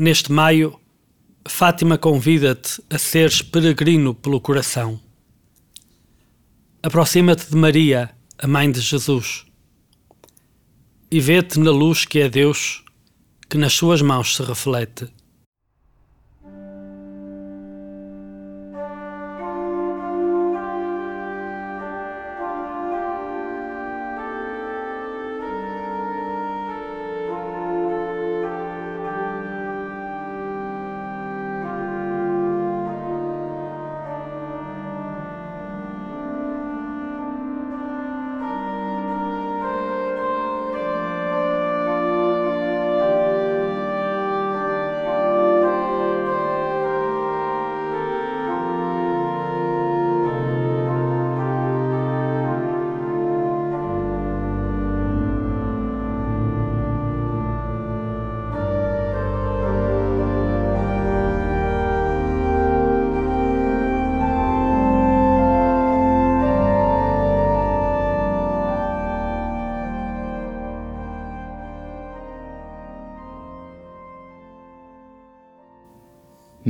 Neste maio, Fátima convida-te a seres peregrino pelo coração. Aproxima-te de Maria, a mãe de Jesus, e vê-te na luz que é Deus, que nas suas mãos se reflete.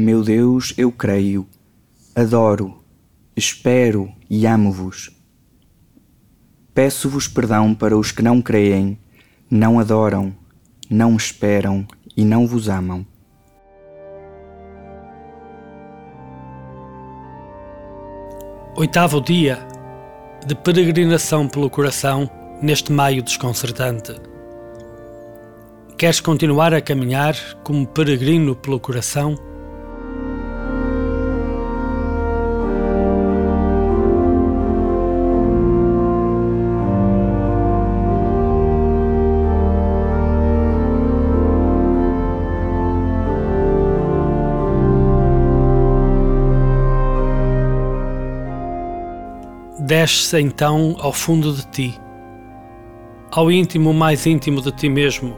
Meu Deus, eu creio, adoro, espero e amo-vos. Peço-vos perdão para os que não creem, não adoram, não esperam e não vos amam. Oitavo dia de peregrinação pelo coração neste maio desconcertante. Queres continuar a caminhar como peregrino pelo coração? Desce então ao fundo de ti, ao íntimo mais íntimo de ti mesmo,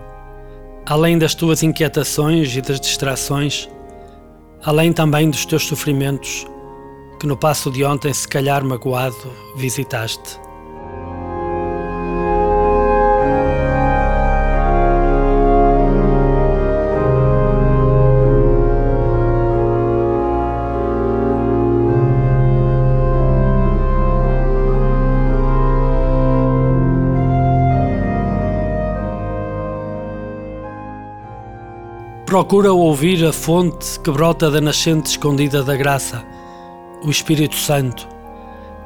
além das tuas inquietações e das distrações, além também dos teus sofrimentos, que no passo de ontem, se calhar magoado, visitaste. Procura ouvir a fonte que brota da nascente escondida da graça, o Espírito Santo,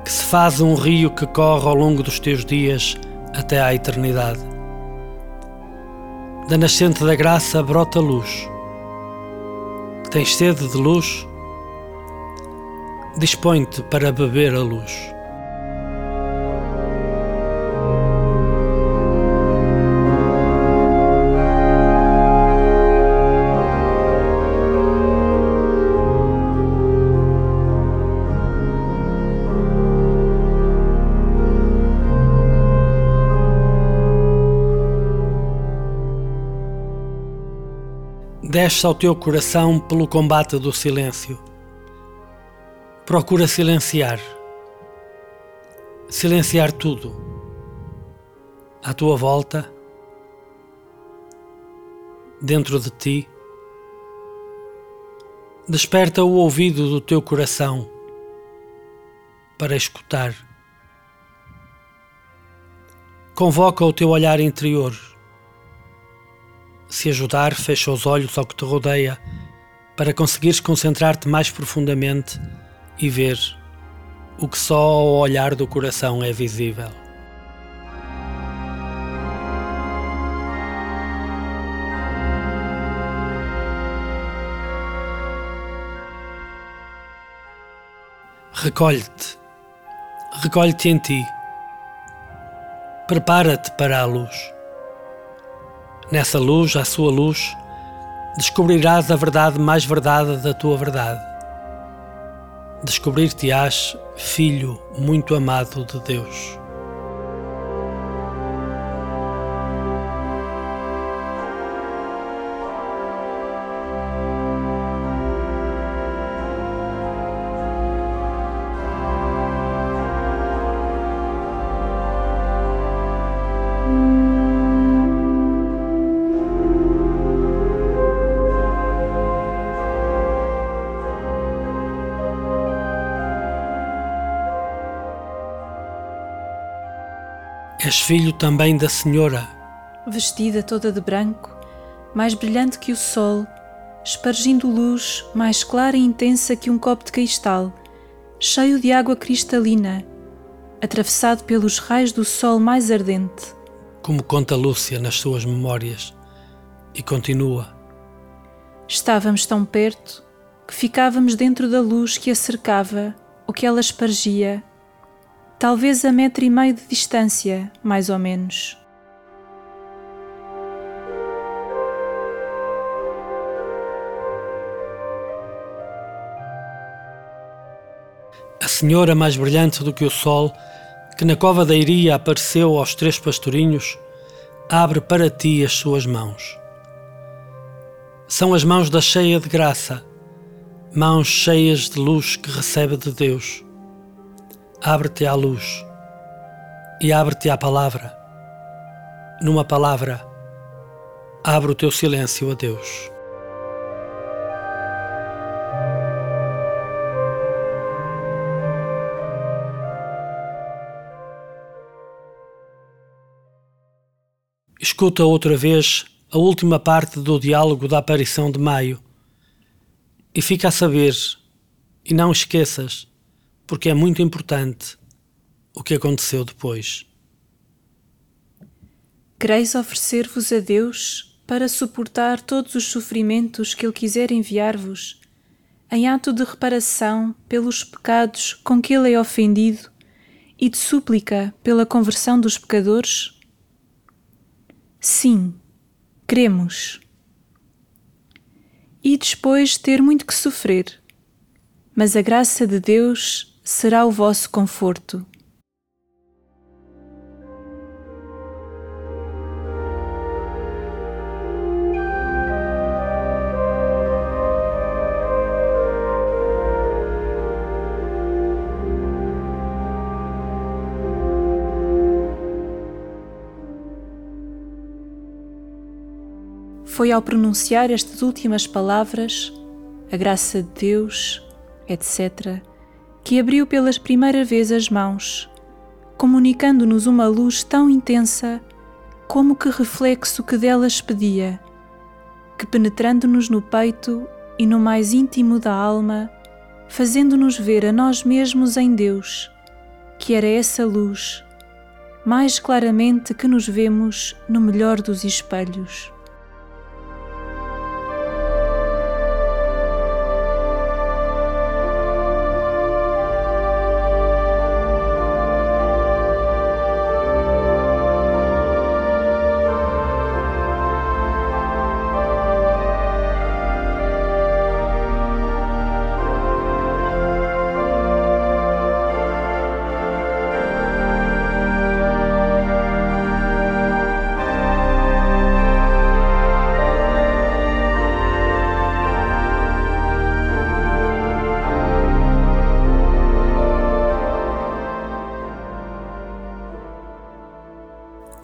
que se faz um rio que corre ao longo dos teus dias até à eternidade. Da nascente da graça brota luz. Tens sede de luz? Dispõe-te para beber a luz. Desce ao teu coração pelo combate do silêncio. Procura silenciar. Silenciar tudo. À tua volta, dentro de ti. Desperta o ouvido do teu coração para escutar. Convoca o teu olhar interior se ajudar, fecha os olhos ao que te rodeia para conseguires concentrar-te mais profundamente e ver o que só ao olhar do coração é visível. Recolhe-te, recolhe-te em ti, prepara-te para a luz. Nessa luz, à sua luz, descobrirás a verdade mais verdade da tua verdade. Descobrir-te-ás filho muito amado de Deus. És filho também da Senhora. Vestida toda de branco, mais brilhante que o sol, espargindo luz mais clara e intensa que um copo de cristal, cheio de água cristalina, atravessado pelos raios do sol mais ardente. Como conta Lúcia nas suas memórias, e continua. Estávamos tão perto que ficávamos dentro da luz que a cercava ou que ela espargia, talvez a metro e meio de distância, mais ou menos. A senhora mais brilhante do que o sol, que na cova da Iria apareceu aos três pastorinhos, abre para ti as suas mãos. São as mãos da cheia de graça, mãos cheias de luz que recebe de Deus. Abre-te à luz e abre-te à palavra. Numa palavra, abre o teu silêncio a Deus. Escuta outra vez a última parte do diálogo da aparição de Maio e fica a saber, e não esqueças, porque é muito importante, o que aconteceu depois. Quereis oferecer-vos a Deus para suportar todos os sofrimentos que Ele quiser enviar-vos, em ato de reparação pelos pecados com que Ele é ofendido e de súplica pela conversão dos pecadores? Sim, cremos e depois ter muito que sofrer. Mas a graça de Deus será o vosso conforto. Foi ao pronunciar estas últimas palavras, a graça de Deus, etc., que abriu pela primeira vez as mãos, comunicando-nos uma luz tão intensa como que reflexo que delas pedia, que penetrando-nos no peito e no mais íntimo da alma, fazendo-nos ver a nós mesmos em Deus, que era essa luz, mais claramente que nos vemos no melhor dos espelhos.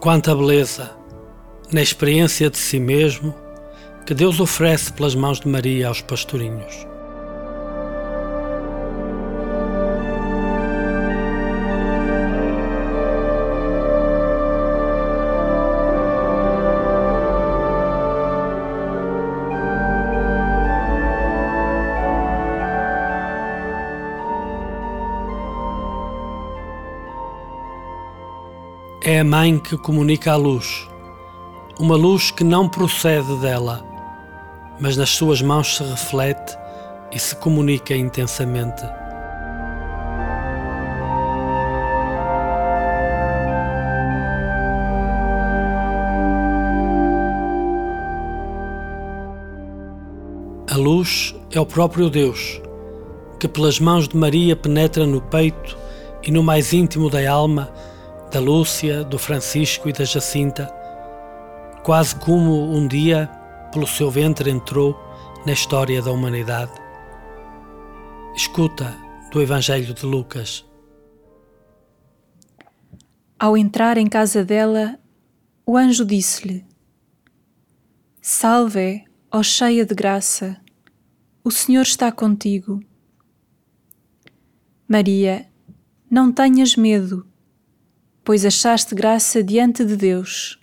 Quanta beleza na experiência de si mesmo que Deus oferece pelas mãos de Maria aos pastorinhos. É a mãe que comunica a luz, uma luz que não procede dela, mas nas suas mãos se reflete e se comunica intensamente. A luz é o próprio Deus, que pelas mãos de Maria penetra no peito e no mais íntimo da alma da Lúcia, do Francisco e da Jacinta, quase como um dia, pelo seu ventre, entrou na história da humanidade. Escuta do Evangelho de Lucas. Ao entrar em casa dela, o anjo disse-lhe: Salve, ó cheia de graça, o Senhor está contigo. Maria, não tenhas medo pois achaste graça diante de Deus.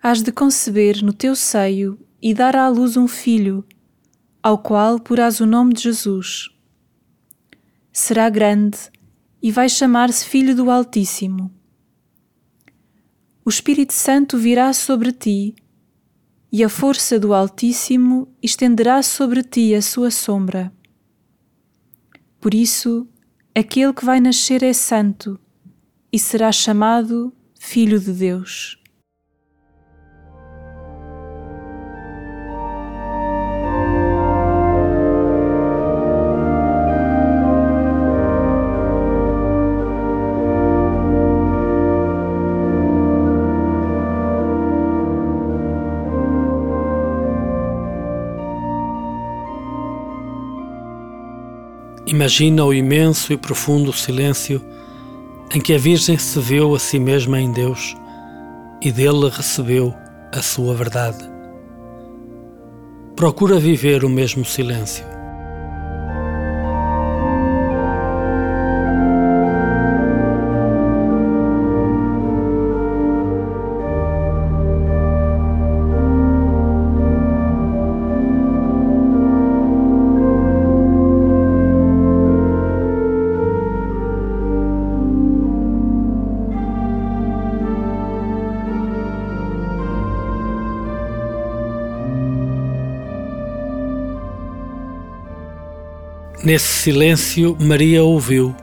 Hás de conceber no teu seio e dar à luz um filho, ao qual porás o nome de Jesus. Será grande e vai chamar-se Filho do Altíssimo. O Espírito Santo virá sobre ti, e a força do Altíssimo estenderá sobre ti a sua sombra. Por isso, aquele que vai nascer é santo e será chamado Filho de Deus. Imagina o imenso e profundo silêncio em que a Virgem se viu a si mesma em Deus e dele recebeu a sua verdade. Procura viver o mesmo silêncio. Nesse silêncio, Maria ouviu.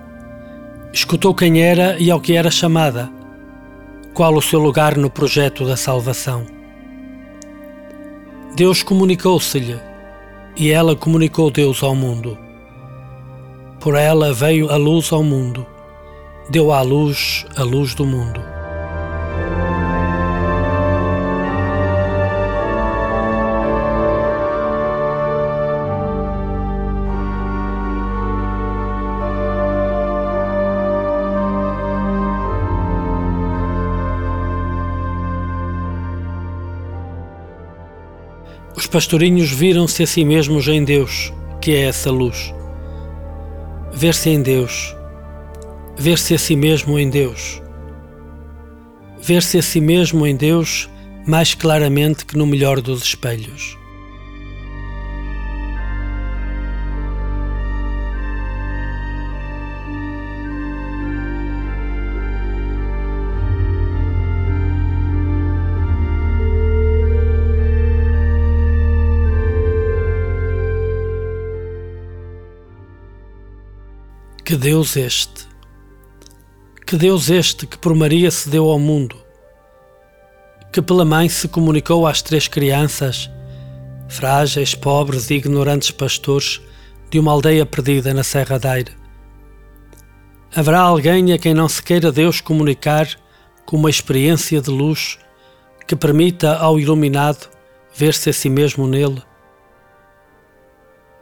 Escutou quem era e ao que era chamada, qual o seu lugar no projeto da salvação. Deus comunicou-se-lhe e ela comunicou Deus ao mundo. Por ela veio a luz ao mundo, deu à luz a luz do mundo. Pastorinhos viram-se a si mesmos em Deus, que é essa luz. Ver-se em Deus, ver-se a si mesmo em Deus. Ver-se a si mesmo em Deus mais claramente que no melhor dos espelhos. Que Deus este! Que Deus este que por Maria se deu ao mundo, que pela mãe se comunicou às três crianças, frágeis, pobres e ignorantes pastores de uma aldeia perdida na Serra da. Haverá alguém a quem não se queira Deus comunicar com uma experiência de luz que permita ao iluminado ver-se a si mesmo nele?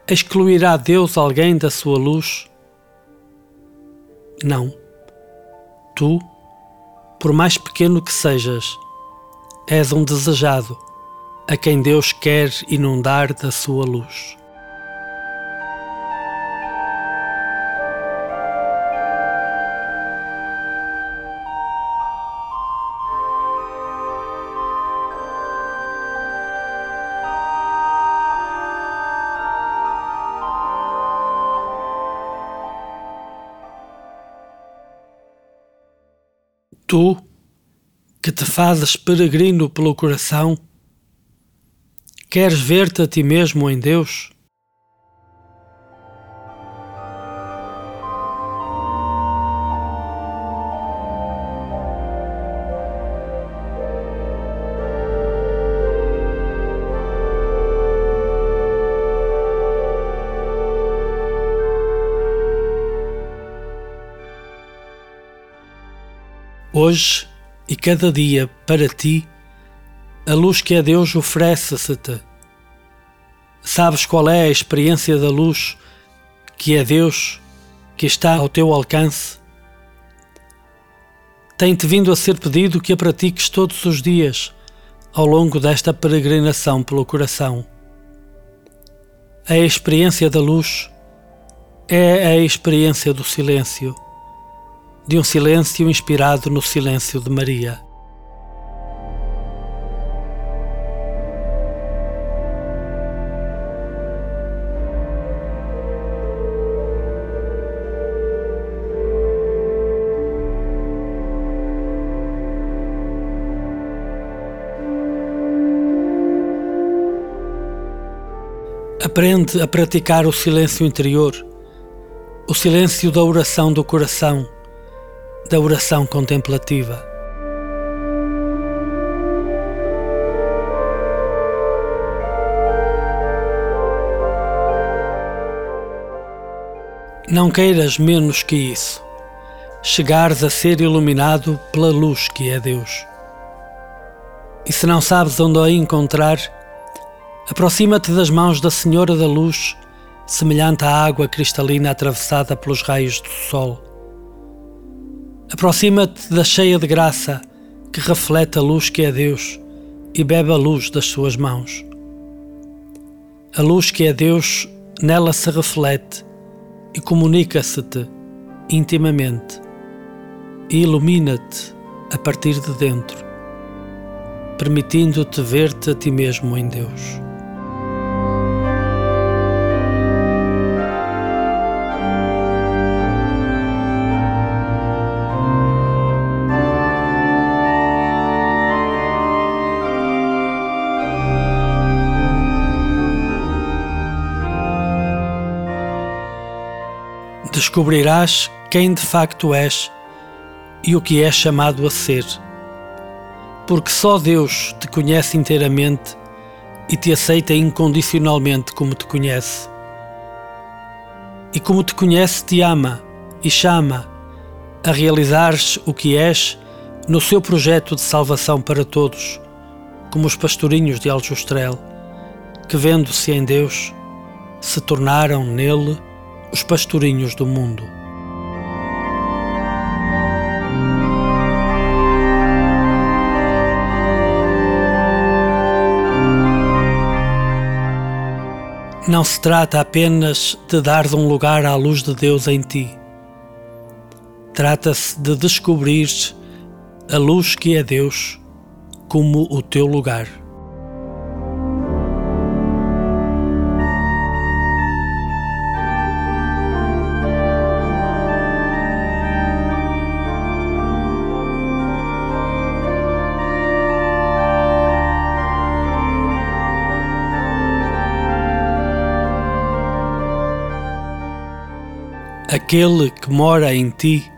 Excluirá Deus alguém da sua luz? Não. Tu, por mais pequeno que sejas, és um desejado a quem Deus quer inundar da sua luz. Tu, que te fazes peregrino pelo coração, queres ver-te a ti mesmo em Deus? Hoje e cada dia para ti, a luz que é Deus oferece-se-te. Sabes qual é a experiência da luz que é Deus, que está ao teu alcance? Tem-te vindo a ser pedido que a pratiques todos os dias ao longo desta peregrinação pelo coração. A experiência da luz é a experiência do silêncio de um silêncio inspirado no silêncio de Maria. Aprende a praticar o silêncio interior, o silêncio da oração do coração, da oração contemplativa. Não queiras menos que isso, chegares a ser iluminado pela luz que é Deus. E se não sabes onde a encontrar, Aproxima-te das mãos da Senhora da Luz, semelhante à água cristalina atravessada pelos raios do sol. Aproxima-te da cheia de graça, que reflete a luz que é Deus, e bebe a luz das suas mãos. A luz que é Deus nela se reflete e comunica-se-te intimamente e ilumina-te a partir de dentro, permitindo-te ver-te a ti mesmo em Deus. Descobrirás quem de facto és e o que é chamado a ser. Porque só Deus te conhece inteiramente e te aceita incondicionalmente como te conhece. E como te conhece, te ama e chama a realizares o que és no seu projeto de salvação para todos, como os pastorinhos de Aljustrel, que vendo-se em Deus, se tornaram nele os pastorinhos do mundo. Não se trata apenas de dar um lugar à luz de Deus em ti. Trata-se de descobrir a luz que é Deus como o teu lugar. Aquele que mora em ti,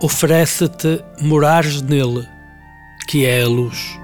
oferece-te morares nele, que é a luz.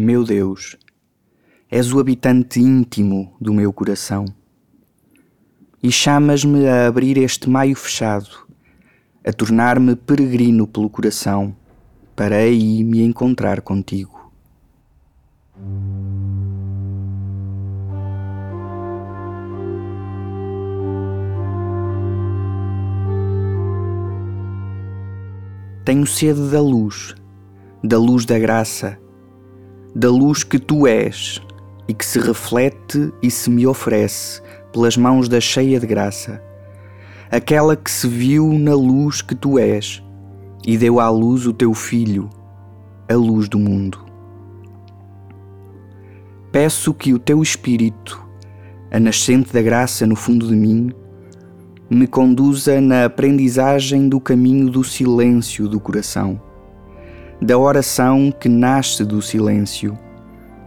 Meu Deus, és o habitante íntimo do meu coração. E chamas-me a abrir este maio fechado, a tornar-me peregrino pelo coração, para aí me encontrar contigo. Tenho sede da luz, da luz da graça da luz que tu és e que se reflete e se me oferece pelas mãos da cheia de graça, aquela que se viu na luz que tu és e deu à luz o teu filho, a luz do mundo. Peço que o teu espírito, a nascente da graça no fundo de mim, me conduza na aprendizagem do caminho do silêncio do coração, da oração que nasce do silêncio,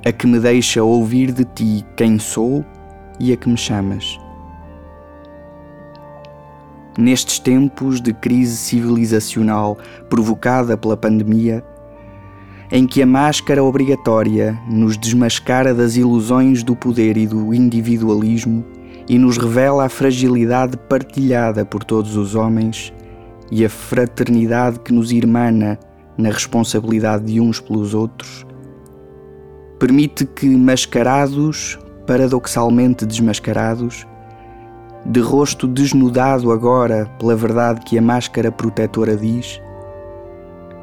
a que me deixa ouvir de ti quem sou e a que me chamas. Nestes tempos de crise civilizacional provocada pela pandemia, em que a máscara obrigatória nos desmascara das ilusões do poder e do individualismo e nos revela a fragilidade partilhada por todos os homens e a fraternidade que nos irmana na responsabilidade de uns pelos outros, permite que, mascarados, paradoxalmente desmascarados, de rosto desnudado agora pela verdade que a máscara protetora diz,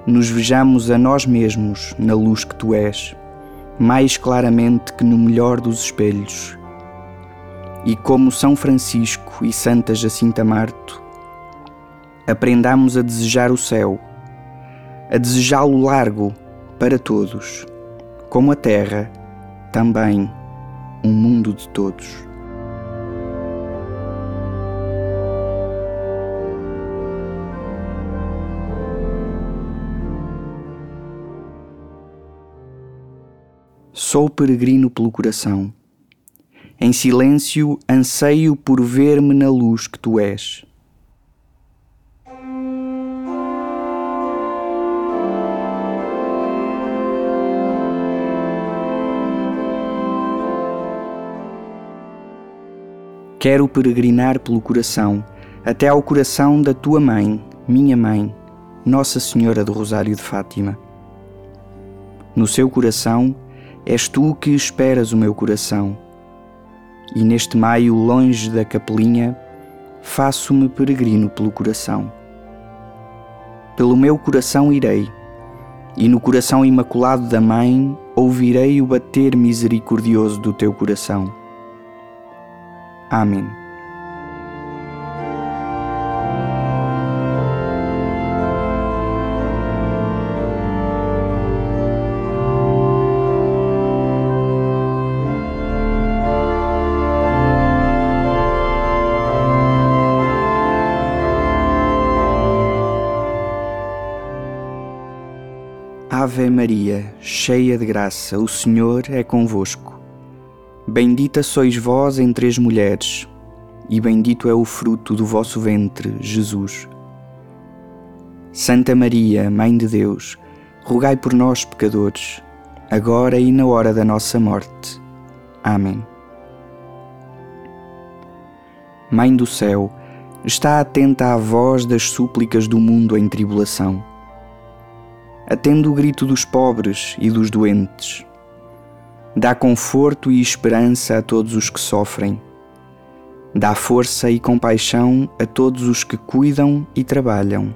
nos vejamos a nós mesmos na luz que tu és, mais claramente que no melhor dos espelhos. E como São Francisco e Santa Jacinta Marto, aprendamos a desejar o céu, a desejá-lo largo para todos, como a terra, também um mundo de todos. Sou peregrino pelo coração. Em silêncio anseio por ver-me na luz que tu és. Quero peregrinar pelo coração, até ao coração da tua mãe, minha mãe, Nossa Senhora do Rosário de Fátima. No seu coração, És tu que esperas o meu coração. E neste maio, longe da capelinha, faço-me peregrino pelo coração. Pelo meu coração irei, e no coração imaculado da Mãe ouvirei o bater misericordioso do teu coração. Amém. Ave Maria, cheia de graça, o Senhor é convosco. Bendita sois vós entre as mulheres, e bendito é o fruto do vosso ventre, Jesus. Santa Maria, Mãe de Deus, rogai por nós, pecadores, agora e na hora da nossa morte. Amém. Mãe do céu, está atenta à voz das súplicas do mundo em tribulação atende o grito dos pobres e dos doentes. Dá conforto e esperança a todos os que sofrem. Dá força e compaixão a todos os que cuidam e trabalham.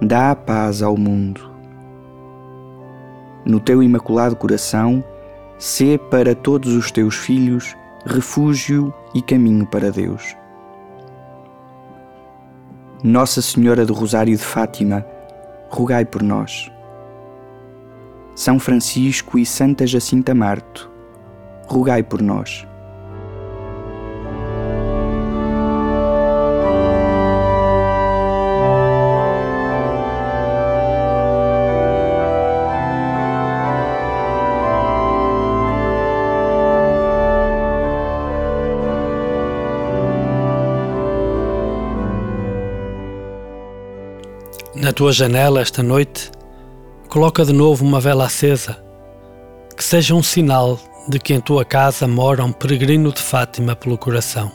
Dá paz ao mundo. No teu imaculado coração, sê para todos os teus filhos refúgio e caminho para Deus. Nossa Senhora do Rosário de Fátima, rogai por nós. São Francisco e Santa Jacinta Marto, rogai por nós. Na tua janela esta noite, coloca de novo uma vela acesa, que seja um sinal de que em tua casa mora um peregrino de Fátima pelo coração.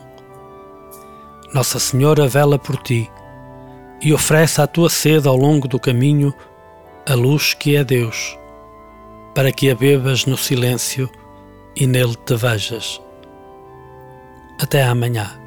Nossa Senhora vela por ti e oferece à tua sede ao longo do caminho a luz que é Deus, para que a bebas no silêncio e nele te vejas. Até amanhã.